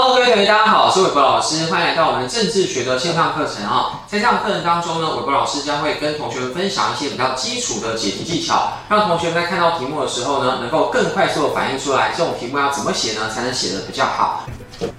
Hello，各位同学，大家好，我是韦博老师，欢迎来到我们的政治学的线上课程啊。在这堂课程当中呢，韦博老师将会跟同学们分享一些比较基础的解题技巧，让同学们在看到题目的时候呢，能够更快速的反应出来，这种题目要怎么写呢，才能写得比较好。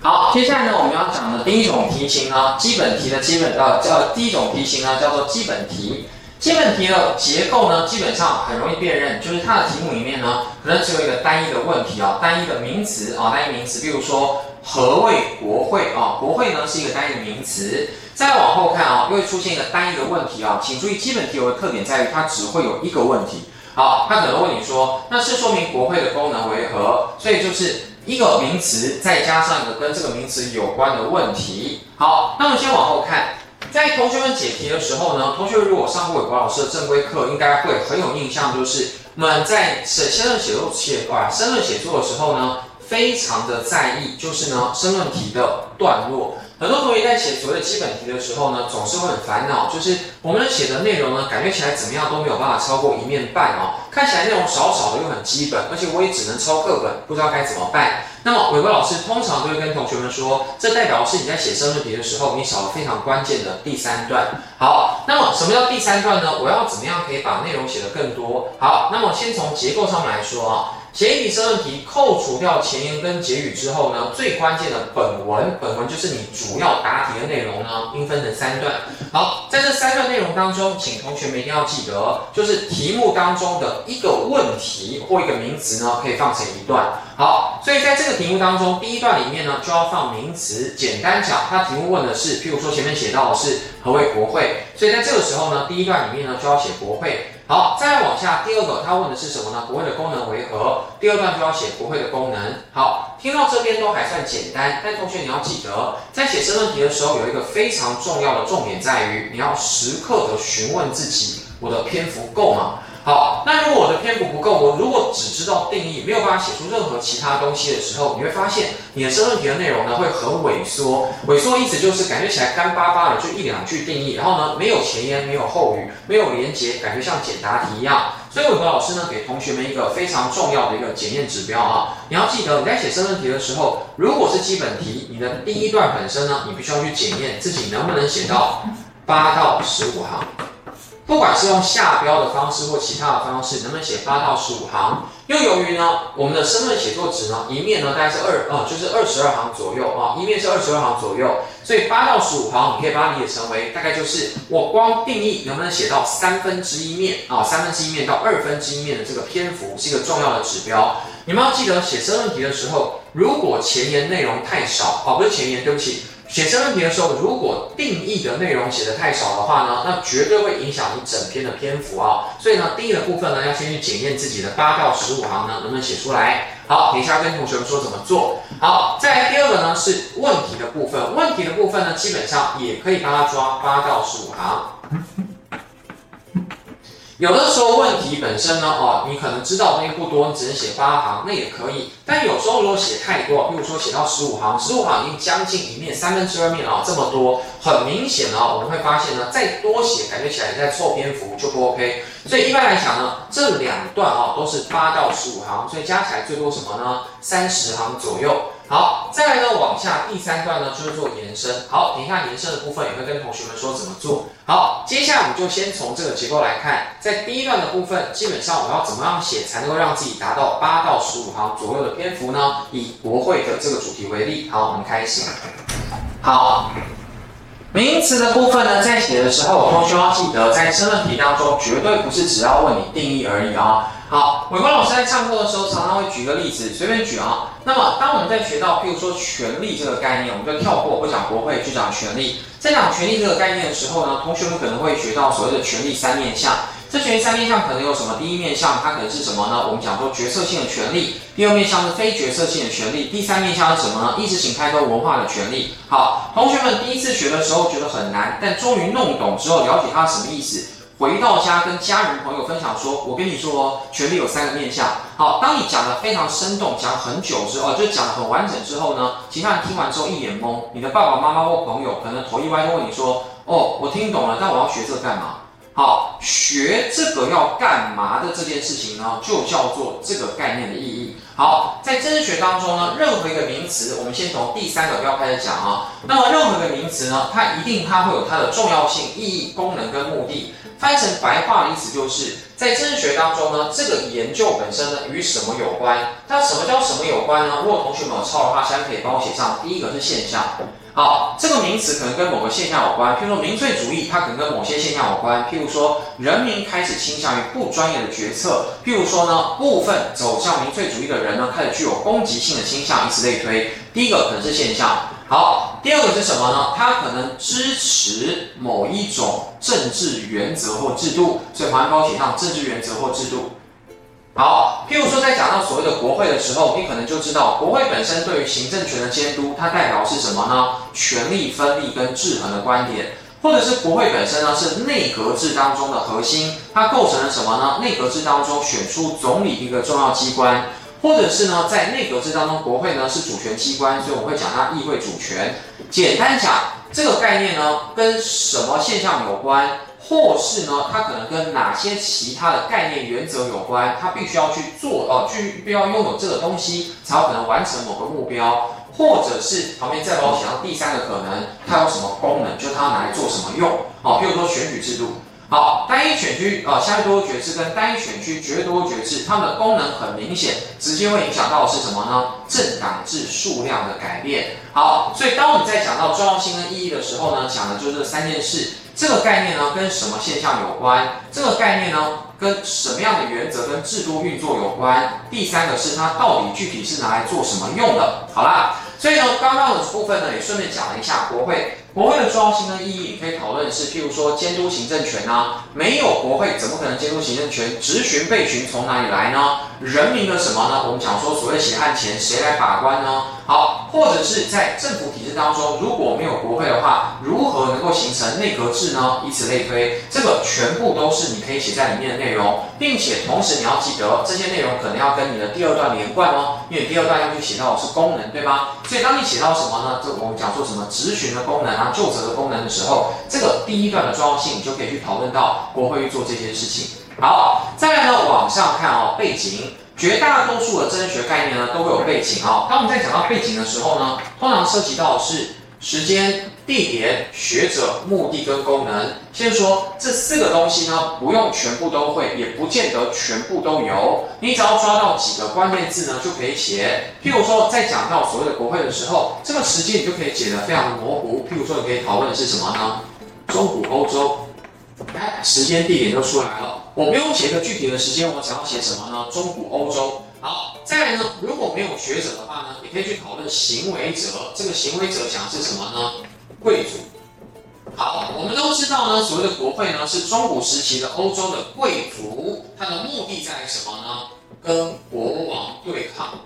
好，接下来呢，我们要讲的第一种题型呢，基本题的基本呃叫第一种题型呢，叫做基本题。基本题的结构呢，基本上很容易辨认，就是它的题目里面呢，可能只有一个单一的问题啊，单一的名词啊，单一名词，比如说何谓国会啊？国会呢是一个单一名词。再往后看啊，又会出现一个单一的问题啊，请注意，基本题有个特点在于它只会有一个问题。好，它可能问你说，那是说明国会的功能为何？所以就是一个名词再加上一个跟这个名词有关的问题。好，那我们先往后看。在同学们解题的时候呢，同学如果上过韦国老师的正规课，应该会很有印象，就是我们在写申论写作写啊申论写作的时候呢，非常的在意，就是呢申论题的段落。很多同学在写所谓的基本题的时候呢，总是会很烦恼，就是我们写的内容呢，感觉起来怎么样都没有办法超过一面半哦，看起来内容少少的又很基本，而且我也只能抄课本，不知道该怎么办。那么伟国老师通常都会跟同学们说，这代表是你在写申论题的时候，你少了非常关键的第三段。好，那么什么叫第三段呢？我要怎么样可以把内容写得更多？好，那么先从结构上来说啊。写一题申论题，扣除掉前言跟结语之后呢，最关键的本文，本文就是你主要答题的内容呢，应分成三段。好，在这三段内容当中，请同学们一定要记得，就是题目当中的一个问题或一个名词呢，可以放成一段。好，所以在这个题目当中，第一段里面呢，就要放名词。简单讲，它题目问的是，譬如说前面写到的是何为国会，所以在这个时候呢，第一段里面呢，就要写国会。好，再往下，第二个他问的是什么呢？不会的功能为何？第二段就要写不会的功能。好，听到这边都还算简单，但同学你要记得，在写申论题的时候，有一个非常重要的重点在于，你要时刻的询问自己，我的篇幅够吗？好，那如果我的篇幅不够，我如果只知道定义，没有办法写出任何其他东西的时候，你会发现你的申论题的内容呢会很萎缩。萎缩意思就是感觉起来干巴巴的，就一两句定义，然后呢没有前言，没有后语，没有连结，感觉像简答题一样。所以韦博老师呢给同学们一个非常重要的一个检验指标啊，你要记得你在写申论题的时候，如果是基本题，你的第一段本身呢，你必须要去检验自己能不能写到八到十五行。不管是用下标的方式或其他的方式，能不能写八到十五行？又由于呢，我们的申论写作纸呢，一面呢大概是二，呃，就是二十二行左右啊，一面是二十二行左右，所以八到十五行，你可以把它理解成为大概就是我光定义能不能写到三分之一面啊，三分之一面到二分之一面的这个篇幅是一个重要的指标。你们要记得写申论题的时候，如果前言内容太少，哦，不是前言，对不起。写申论题的时候，如果定义的内容写的太少的话呢，那绝对会影响你整篇的篇幅啊。所以呢，定义的部分呢，要先去检验自己的八到十五行呢能不能写出来。好，等一下跟同学们说怎么做。好，再来第二个呢是问题的部分。问题的部分呢，基本上也可以帮他抓八到十五行。有的时候问题本身呢，哦，你可能知道东西不多，你只能写八行，那也可以。但有时候如果写太多，比如说写到十五行，十五行已经将近一面，三分之二面啊，这么多，很明显呢，我们会发现呢，再多写感觉起来在凑篇幅就不 OK。所以一般来讲呢，这两段啊都是八到十五行，所以加起来最多什么呢？三十行左右。好，再来呢，往下第三段呢就是做延伸。好，等一下延伸的部分也会跟同学们说怎么做。好，接下来我们就先从这个结构来看，在第一段的部分，基本上我们要怎么样写才能够让自己达到八到十五行左右的篇幅呢？以国会的这个主题为例。好，我们开始。好，名词的部分呢，在写的时候，同学要记得，在申论题当中，绝对不是只要问你定义而已啊。好，伟光老师在上课的时候常常会举个例子，随便举啊。那么，当我们在学到，譬如说权力这个概念，我们就跳过，不讲国会，就讲权力。在讲权力这个概念的时候呢，同学们可能会学到所谓的权力三面向。这权利三面向可能有什么？第一面向它可能是什么呢？我们讲说决策性的权利。第二面向是非决策性的权利。第三面向是什么呢？意识形态跟文化的权利。好，同学们第一次学的时候觉得很难，但终于弄懂之后，了解它什么意思。回到家跟家人朋友分享说，我跟你说哦，权利有三个面向。好，当你讲得非常生动，讲很久之后，就讲得很完整之后呢，其他人听完之后一脸懵。你的爸爸妈妈或朋友可能头一歪，就问你说，哦，我听懂了，但我要学这干嘛？好，学这个要干嘛的这件事情呢，就叫做这个概念的意义。好，在政治学当中呢，任何一个名词，我们先从第三个标开始讲啊。那么任何一个名词呢，它一定它会有它的重要性、意义、功能跟目的。翻成白话的意思就是在政治学当中呢，这个研究本身呢与什么有关？那什么叫什么有关呢？如果同学们有抄的话，现在可以帮我写上。第一个是现象。好，这个名词可能跟某个现象有关，譬如说民粹主义，它可能跟某些现象有关。譬如说，人民开始倾向于不专业的决策。譬如说呢，部分走向民粹主义的人呢，开始具有攻击性的倾向，以此类推。第一个可能是现象。好，第二个是什么呢？它可能支持某一种政治原则或制度，所以旁边帮我写上政治原则或制度。好，譬如说，在讲到所谓的国会的时候，你可能就知道，国会本身对于行政权的监督，它代表是什么呢？权力分立跟制衡的观点，或者是国会本身呢是内阁制当中的核心，它构成了什么呢？内阁制当中选出总理一个重要机关，或者是呢在内阁制当中，国会呢是主权机关，所以我们会讲它议会主权。简单讲，这个概念呢跟什么现象有关？或是呢，它可能跟哪些其他的概念原则有关？它必须要去做哦，去必要拥有这个东西，才有可能完成某个目标。或者是旁边再帮我写上第三个可能，它有什么功能？就它要拿来做什么用？好，譬如说选举制度。好，单一选区啊，相对多决制跟单一选区绝对多决制，它们的功能很明显，直接会影响到的是什么呢？政党制数量的改变。好，所以当你在讲到重要性跟意义的时候呢，讲的就是这三件事。这个概念呢，跟什么现象有关？这个概念呢，跟什么样的原则跟制度运作有关？第三个是它到底具体是拿来做什么用的？好啦，所以呢，刚刚的部分呢，也顺便讲了一下国会。国会的重要性跟意义，你可以讨论是，譬如说监督行政权啊，没有国会怎么可能监督行政权？职询被询从哪里来呢？人民的什么呢？我们讲说所谓血汗钱谁来把关呢？好，或者是在政府体制当中，如果没有国会的话，如何能够形成内阁制呢？以此类推，这个全部都是你可以写在里面的内容，并且同时你要记得这些内容可能要跟你的第二段连贯哦，因为第二段要去写到的是功能，对吗？所以当你写到什么呢？这我们讲说什么质询的功能啊，就责的功能的时候，这个第一段的重要性你就可以去讨论到国会去做这些事情。好，再来呢，往上看哦，背景。绝大多数的真学概念呢，都会有背景啊。当我们在讲到背景的时候呢，通常涉及到的是时间、地点、学者、目的跟功能。先说这四个东西呢，不用全部都会，也不见得全部都有。你只要抓到几个关键字呢，就可以写。譬如说，在讲到所谓的国会的时候，这个时间你就可以写得非常模糊。譬如说，你可以讨论的是什么呢？中古欧洲。哎，时间地点都出来了，我不用写一个具体的时间，我想要写什么呢？中古欧洲。好，再来呢，如果没有学者的话呢，也可以去讨论行为者。这个行为者讲的是什么呢？贵族。好，我们都知道呢，所谓的国会呢，是中古时期的欧洲的贵族，它的目的在于什么呢？跟国王对抗。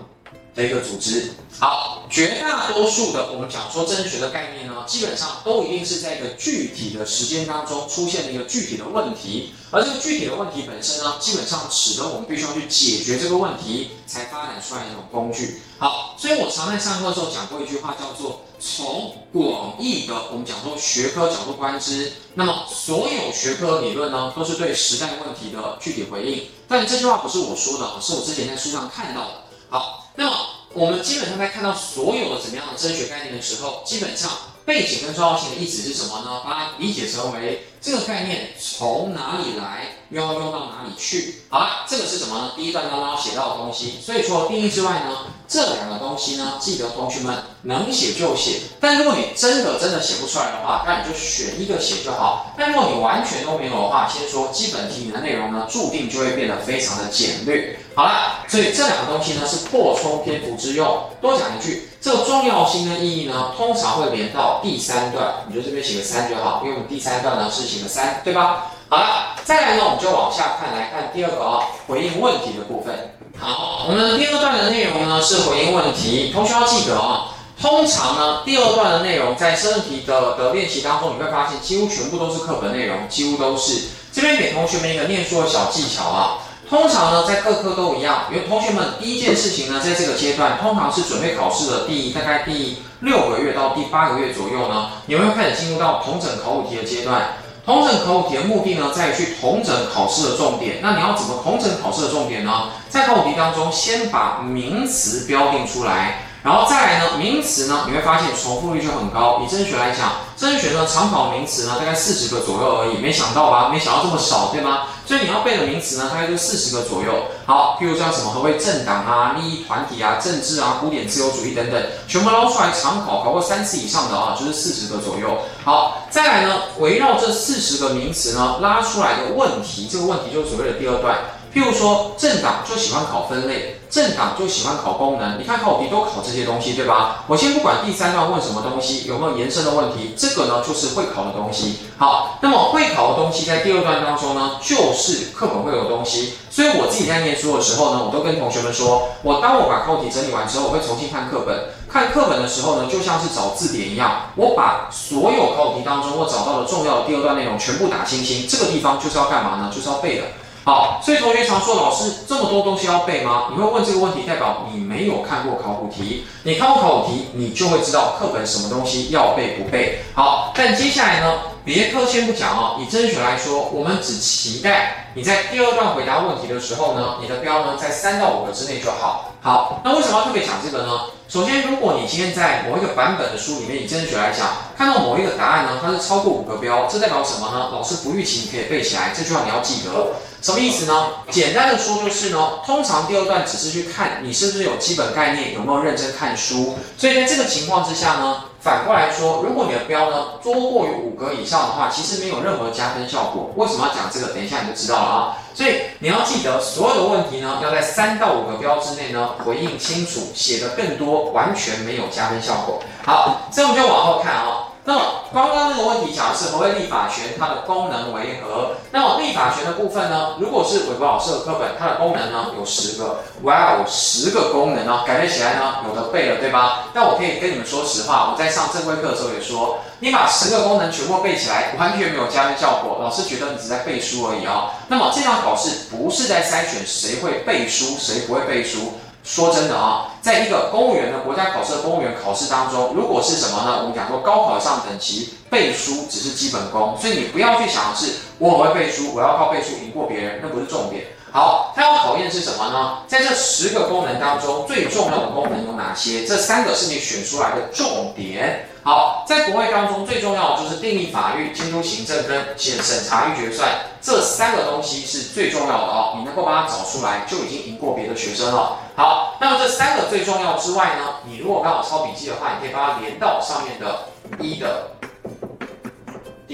的一个组织，好，绝大多数的我们讲说政治学的概念呢，基本上都一定是在一个具体的时间当中出现了一个具体的问题，而这个具体的问题本身呢，基本上使得我们必须要去解决这个问题，才发展出来一种工具。好，所以我常在上课的时候讲过一句话，叫做从广义的我们讲说学科角度观之，那么所有学科理论呢，都是对时代问题的具体回应。但这句话不是我说的，是我之前在书上看到的。好。那么，我们基本上在看到所有的怎么样的哲学概念的时候，基本上背景跟重要性的意思是什么呢？把它理解成为这个概念从哪里来，又要用到哪里去。好了，这个是什么呢？第一段刚刚写到的东西。所以除了定义之外呢，这两个东西呢，记得同学们能写就写。但如果你真的真的写不出来的话，那你就选一个写就好。但如果你完全都没有的话，先说基本题里的内容呢，注定就会变得非常的简略。好了，所以这两个东西呢是扩充篇幅之用。多讲一句，这个重要性的意义呢，通常会连到第三段，你就这边写个三就好，因为我们第三段呢是写个三，对吧？好了，再来呢，我们就往下看，来看第二个啊、回应问题的部分。好，我们第二段的内容呢是回应问题，同学要记得啊、通常呢第二段的内容在申论题的的练习当中，你会发现几乎全部都是课本内容，几乎都是。这边给同学们一个念书的小技巧啊。通常呢，在各科都一样，因为同学们第一件事情呢，在这个阶段，通常是准备考试的第大概第六个月到第八个月左右呢，你会开始进入到同整考古题的阶段。同整考古题的目的呢，在于去同整考试的重点。那你要怎么同整考试的重点呢？在考古题当中，先把名词标定出来。然后再来呢，名词呢，你会发现重复率就很高。以政治学来讲，政治学呢，常考名词呢，大概四十个左右而已。没想到吧？没想到这么少，对吗？所以你要背的名词呢，大概就四十个左右。好，譬如像什么何谓政党啊、利益团体啊、政治啊、古典自由主义等等，全部捞出来常考，考过三次以上的啊，就是四十个左右。好，再来呢，围绕这四十个名词呢，拉出来的问题，这个问题就是所谓的第二段。譬如说，政党就喜欢考分类，政党就喜欢考功能。你看考题都考这些东西，对吧？我先不管第三段问什么东西，有没有延伸的问题，这个呢就是会考的东西。好，那么会考的东西在第二段当中呢，就是课本会有的东西。所以我自己在念书的时候呢，我都跟同学们说，我当我把考题整理完之后，我会重新看课本。看课本的时候呢，就像是找字典一样，我把所有考题当中我找到的重要的第二段内容全部打星星。这个地方就是要干嘛呢？就是要背的。好，所以同学常说，老师这么多东西要背吗？你会问这个问题，代表你没有看过考古题。你看过考古题，你就会知道课本什么东西要背不背。好，但接下来呢，别科先不讲哦。以政治学来说，我们只期待你在第二段回答问题的时候呢，你的标呢在三到五个之内就好。好，那为什么要特别讲这个呢？首先，如果你今天在某一个版本的书里面，以政治学来讲，看到某一个答案呢，它是超过五个标，这代表什么呢？老师不预期你可以背起来，这句话你要记得。什么意思呢？简单的说就是呢，通常第二段只是去看你是不是有基本概念，有没有认真看书。所以在这个情况之下呢，反过来说，如果你的标呢多过于五格以上的话，其实没有任何加分效果。为什么要讲这个？等一下你就知道了啊。所以你要记得，所有的问题呢，要在三到五个标之内呢回应清楚，写得更多，完全没有加分效果。好，这样我们就往后看啊。那么刚刚那个问题讲的是何谓立法权，它的功能为何？那么立法权的部分呢？如果是韦伯老师的课本，它的功能呢有十个，哇哦，十个功能呢，感觉起来呢有的背了，对吧？但我可以跟你们说实话，我在上正规课的时候也说，你把十个功能全部背起来，完全没有加分效果，老师觉得你只在背书而已啊。那么这场考试不是在筛选谁会背书，谁不会背书。说真的啊，在一个公务员的国家考试公务员考试当中，如果是什么呢？我们讲说高考上等级背书只是基本功，所以你不要去想的是我很会背书，我要靠背书赢过别人，那不是重点。好，它要考验是什么呢？在这十个功能当中，最重要的功能有哪些？这三个是你选出来的重点。好，在国会当中最重要的就是订立法律、监督行政跟检审查预决算，这三个东西是最重要的哦。你能够把它找出来，就已经赢过别的学生了。好，那么这三个最重要之外呢，你如果刚好抄笔记的话，你可以把它连到上面的一的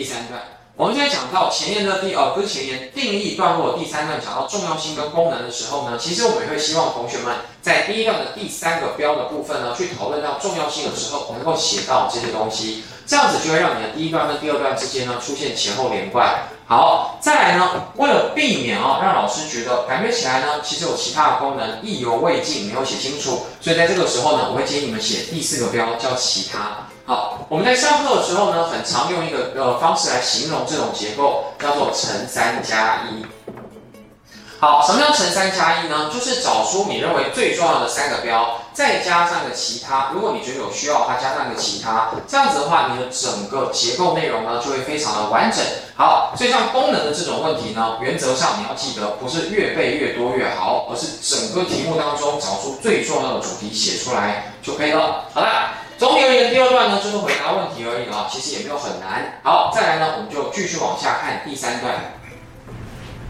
第三段。我们现在讲到前言的第呃，不是前言，定义段落第三段讲到重要性跟功能的时候呢，其实我们也会希望同学们在第一段的第三个标的部分呢，去讨论到重要性的时候，能够写到这些东西，这样子就会让你的第一段跟第二段之间呢出现前后连贯。好，再来呢，为了避免啊，让老师觉得感觉起来呢，其实有其他的功能意犹未尽，没有写清楚，所以在这个时候呢，我会建议你们写第四个标叫其他。好，我们在上课的时候呢，很常用一个呃方式来形容这种结构，叫做乘三加一。好，什么叫乘三加一呢？就是找出你认为最重要的三个标，再加上个其他。如果你觉得有需要的话，加上个其他，这样子的话，你的整个结构内容呢就会非常的完整。好，所以像功能的这种问题呢，原则上你要记得，不是越背越多越好，而是整个题目当中找出最重要的主题写出来就可以了。好了。总体而言，第二段呢就是回答问题而已啊，其实也没有很难。好，再来呢，我们就继续往下看第三段。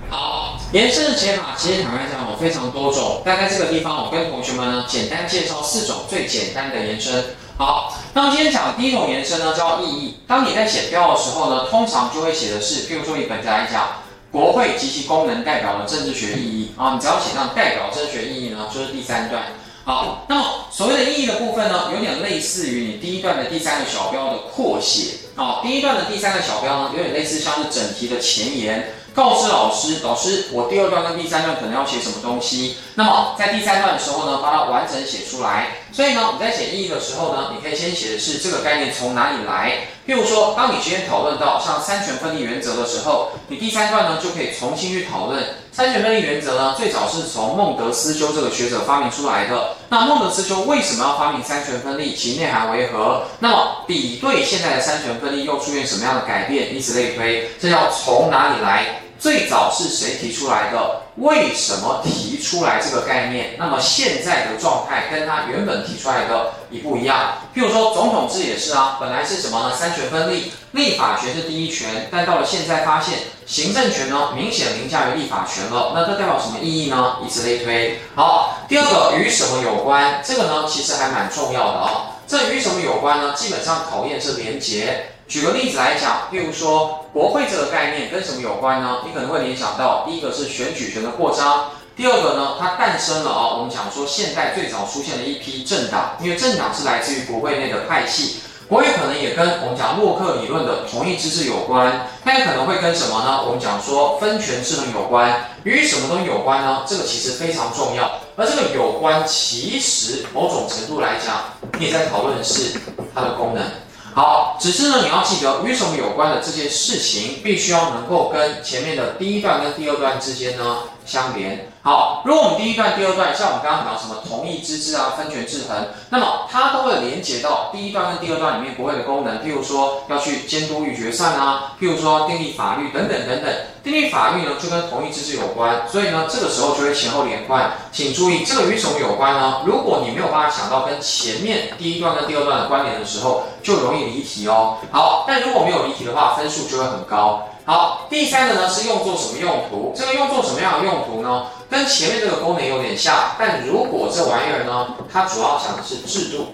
好，延伸的解法其实坦白讲有非常多种，但在这个地方，我跟同学们呢简单介绍四种最简单的延伸。好，那今天讲第一种延伸呢叫意义。当你在写标的时候呢，通常就会写的是，譬如说以本子来讲，国会及其功能代表了政治学意义啊，你只要写上代表政治学意义呢，就是第三段。好，那么所谓的意义的部分呢，有点类似于你第一段的第三个小标的扩写。啊，第一段的第三个小标呢，有点类似像是整题的前言，告知老师，老师，我第二段跟第三段可能要写什么东西。那么在第三段的时候呢，把它完整写出来。所以呢，你在写意义的时候呢，你可以先写的是这个概念从哪里来。譬如说，当你今天讨论到像三权分立原则的时候，你第三段呢就可以重新去讨论三权分立原则呢，最早是从孟德斯鸠这个学者发明出来的。那孟德斯鸠为什么要发明三权分立？其内涵为何？那么比对现在的三权分立又出现什么样的改变？以此类推，这要从哪里来？最早是谁提出来的？为什么提出来这个概念？那么现在的状态跟他原本提出来的一不一样？譬如说总统制也是啊，本来是什么呢？三权分立，立法权是第一权，但到了现在发现行政权呢明显凌驾于立法权了。那这代表什么意义呢？以此类推。好，第二个与什么有关？这个呢其实还蛮重要的啊。这与什么有关呢？基本上考验是连结。举个例子来讲，譬如说国会这个概念跟什么有关呢？你可能会联想到，第一个是选举权的扩张，第二个呢，它诞生了啊。我们讲说现代最早出现的一批政党，因为政党是来自于国会内的派系，国会可能也跟我们讲洛克理论的同意之治有关，它也可能会跟什么呢？我们讲说分权制衡有关，与什么东西有关呢？这个其实非常重要，而这个有关其实某种程度来讲，你也在讨论的是它的功能。好，只是呢，你要记得与什么有关的这件事情，必须要能够跟前面的第一段跟第二段之间呢相连。好，如果我们第一段、第二段，像我们刚刚讲什么同意之治啊、分权制衡，那么它都会连接到第一段跟第二段里面国会的功能。譬如说要去监督与决算啊，譬如说订立法律等等等等。订立法律呢就跟同意之治有关，所以呢这个时候就会前后连贯。请注意，这个与什么有关呢？如果你没有办法想到跟前面第一段跟第二段的关联的时候，就容易离题哦。好，但如果没有离题的话，分数就会很高。好，第三个呢是用作什么用途？这个用作什么样的用途呢？跟前面这个功能有点像，但如果这玩意儿呢，它主要讲的是制度、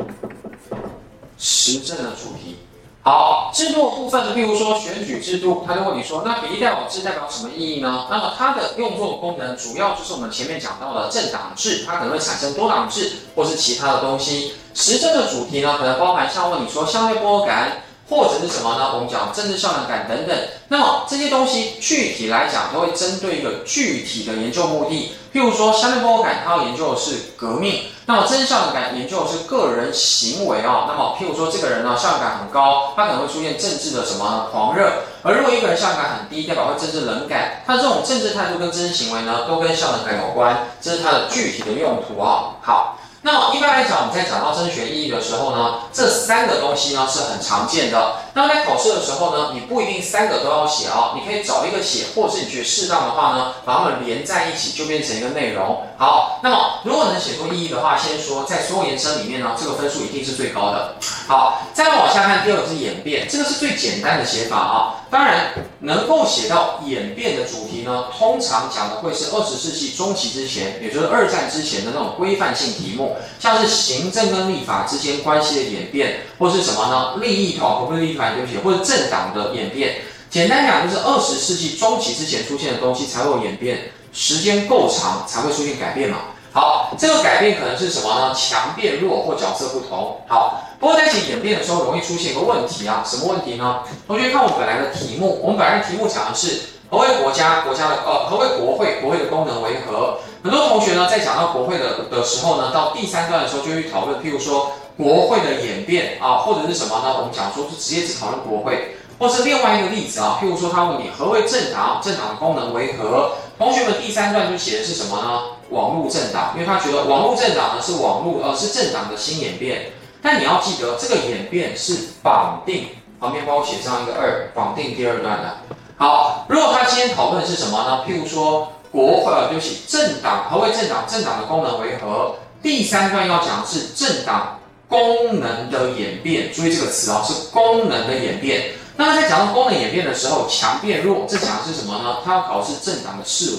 实证的主题。好，制度部分，譬如说选举制度，他就问你说，那比例代表制代表什么意义呢？那么它的用作功能主要就是我们前面讲到的政党制，它可能会产生多党制或是其他的东西。实证的主题呢，可能包含像问你说相对剥夺感。或者是什么呢？我们讲政治效能感等等。那么这些东西具体来讲，都会针对一个具体的研究目的。譬如说，相对剥夺感，它要研究的是革命；那么政治效能感研究的是个人行为啊。那么譬如说，这个人呢，效能感很高，他可能会出现政治的什么？狂热。而如果一个人效能感很低，代表会政治冷感。他这种政治态度跟政治行为呢，都跟效能感有关。这是它的具体的用途啊。好。那么一般来讲，我们在讲到升学意义的时候呢，这三个东西呢是很常见的。那在考试的时候呢，你不一定三个都要写啊，你可以找一个写，或者是你觉得适当的话呢，把它们连在一起，就变成一个内容。好，那么如果能写出意义的话，先说在所有延伸里面呢，这个分数一定是最高的。好，再往下看，第二个是演变，这个是最简单的写法啊。当然，能够写到演变的主题呢，通常讲的会是二十世纪中期之前，也就是二战之前的那种规范性题目，像是行政跟立法之间关系的演变，或是什么呢？利益团，不是利益团，对不起，或者政党的演变。简单讲，就是二十世纪中期之前出现的东西才会有演变，时间够长才会出现改变嘛。好，这个改变可能是什么呢？强变弱或角色不同。好。不过在写演变的时候，容易出现一个问题啊，什么问题呢？同学看我们本来的题目，我们本来的题目讲的是何为国家，国家的呃何为国会，国会的功能为何？很多同学呢在讲到国会的的时候呢，到第三段的时候就会讨论，譬如说国会的演变啊，或者是什么呢？我们讲说是直接只讨论国会，或是另外一个例子啊，譬如说他问你何为政党，政党的功能为何？同学们第三段就写的是什么呢？网络政党，因为他觉得网络政党呢是网络呃是政党的新演变。但你要记得，这个演变是绑定，旁边帮我写上一个二，绑定第二段的。好，如果他今天讨论的是什么呢？譬如说国会，呃，对不起，政党，何为政党？政党的功能为何？第三段要讲的是政党功能的演变，注意这个词啊，是功能的演变。那么在讲到功能演变的时候，强变弱，这讲的是什么呢？它要考的是政党的式微。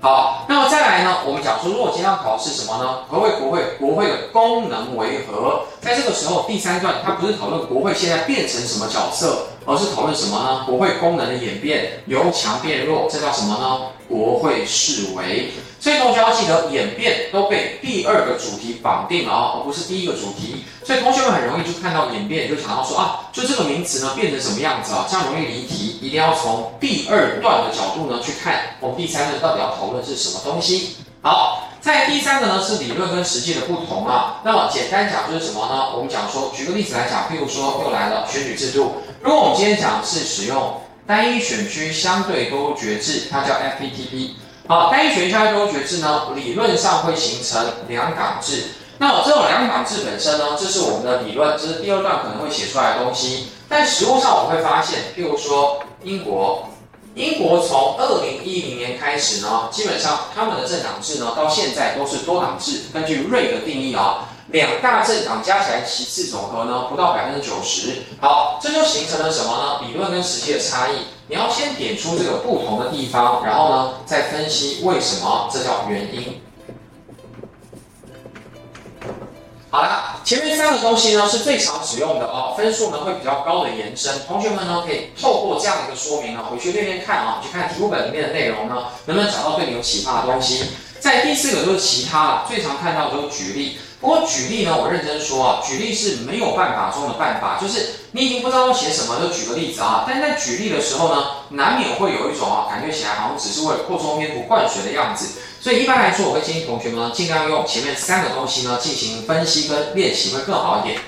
好，那么再来呢？我们讲说，如果今天要考试什么呢？何为国会？国会的功能为何？在这个时候，第三段它不是讨论国会现在变成什么角色，而是讨论什么呢？国会功能的演变，由强变弱，这叫什么呢？国会式微。所以同学要记得，演变都被第二个主题绑定了啊，而不是第一个主题。所以同学们很容易就看到演变，就想到说啊，就这个名词呢变成什么样子啊，这样容易离题。一定要从第二段的角度呢去看，我们第三段到底要讨论是什么东西。好，在第三个呢是理论跟实际的不同啊。那么简单讲就是什么呢？我们讲说，举个例子来讲，譬如说又来了选举制度。如果我们今天讲是使用单一选区相对多决制，它叫 FPTP。好，单一选区相对多决制呢，理论上会形成两党制。那么这种两党制本身呢，这是我们的理论，这是第二段可能会写出来的东西。但实务上我会发现，譬如说英国。英国从二零一零年开始呢，基本上他们的政党制呢，到现在都是多党制。根据瑞的定义啊，两大政党加起来席次总和呢，不到百分之九十。好，这就形成了什么呢？理论跟实际的差异。你要先点出这个不同的地方，然后呢，再分析为什么，这叫原因。好了，前面三个东西呢是最常使用的哦，分数呢会比较高的延伸。同学们呢可以透过这样的一个说明呢回去练练看啊，去看题目本里面的内容呢，能不能找到对你有启发的东西。在第四个就是其他了，最常看到的就是举例。不过举例呢，我认真说啊，举例是没有办法中的办法，就是你已经不知道要写什么，就举个例子啊。但在举例的时候呢，难免会有一种啊，感觉起来好像只是为了扩充篇幅、灌水的样子。所以一般来说，我会建议同学们呢尽量用前面三个东西呢进行分析跟练习，会更好一点。